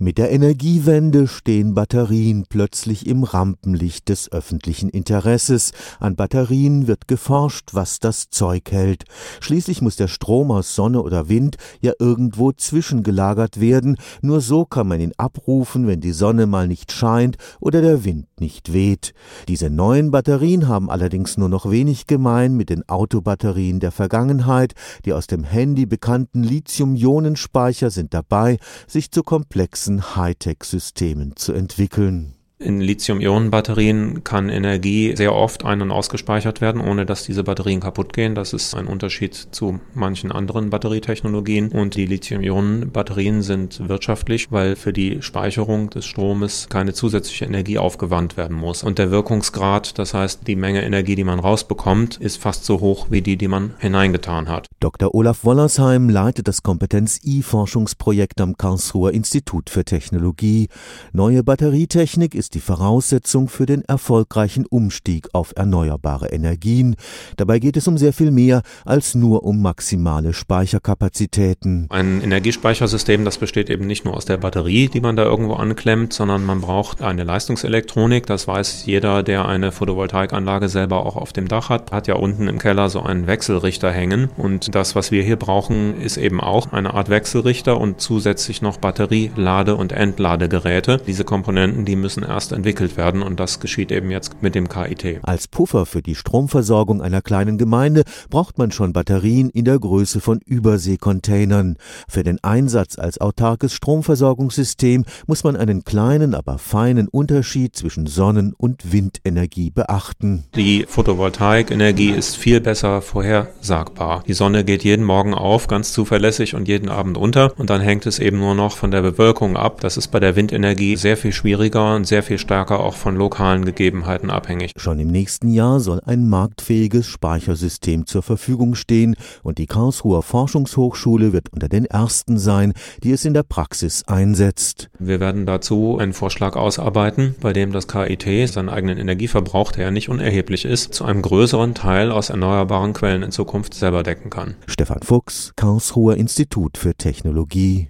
Mit der Energiewende stehen Batterien plötzlich im Rampenlicht des öffentlichen Interesses. An Batterien wird geforscht, was das Zeug hält. Schließlich muss der Strom aus Sonne oder Wind ja irgendwo zwischengelagert werden. Nur so kann man ihn abrufen, wenn die Sonne mal nicht scheint oder der Wind nicht weht. Diese neuen Batterien haben allerdings nur noch wenig gemein mit den Autobatterien der Vergangenheit. Die aus dem Handy bekannten Lithium-Ionen-Speicher sind dabei, sich zu komplexen komplexen Hightech-Systemen zu entwickeln. In Lithium-Ionen-Batterien kann Energie sehr oft ein- und ausgespeichert werden, ohne dass diese Batterien kaputt gehen. Das ist ein Unterschied zu manchen anderen Batterietechnologien. Und die Lithium-Ionen-Batterien sind wirtschaftlich, weil für die Speicherung des Stromes keine zusätzliche Energie aufgewandt werden muss. Und der Wirkungsgrad, das heißt die Menge Energie, die man rausbekommt, ist fast so hoch wie die, die man hineingetan hat. Dr. Olaf Wollersheim leitet das Kompetenz-I-Forschungsprojekt am Karlsruher Institut für Technologie. Neue Batterietechnik ist ist die Voraussetzung für den erfolgreichen Umstieg auf erneuerbare Energien. Dabei geht es um sehr viel mehr als nur um maximale Speicherkapazitäten. Ein Energiespeichersystem, das besteht eben nicht nur aus der Batterie, die man da irgendwo anklemmt, sondern man braucht eine Leistungselektronik. Das weiß jeder, der eine Photovoltaikanlage selber auch auf dem Dach hat, hat ja unten im Keller so einen Wechselrichter hängen. Und das, was wir hier brauchen, ist eben auch eine Art Wechselrichter und zusätzlich noch Batterie, Lade- und Entladegeräte. Diese Komponenten, die müssen erst erst entwickelt werden und das geschieht eben jetzt mit dem KIT. Als Puffer für die Stromversorgung einer kleinen Gemeinde braucht man schon Batterien in der Größe von Überseekontainern. Für den Einsatz als autarkes Stromversorgungssystem muss man einen kleinen, aber feinen Unterschied zwischen Sonnen- und Windenergie beachten. Die Photovoltaikenergie ist viel besser vorhersagbar. Die Sonne geht jeden Morgen auf, ganz zuverlässig und jeden Abend unter und dann hängt es eben nur noch von der Bewölkung ab. Das ist bei der Windenergie sehr viel schwieriger und sehr viel stärker auch von lokalen Gegebenheiten abhängig. Schon im nächsten Jahr soll ein marktfähiges Speichersystem zur Verfügung stehen und die Karlsruher Forschungshochschule wird unter den ersten sein, die es in der Praxis einsetzt. Wir werden dazu einen Vorschlag ausarbeiten, bei dem das KIT seinen eigenen Energieverbrauch, der ja nicht unerheblich ist, zu einem größeren Teil aus erneuerbaren Quellen in Zukunft selber decken kann. Stefan Fuchs, Karlsruher Institut für Technologie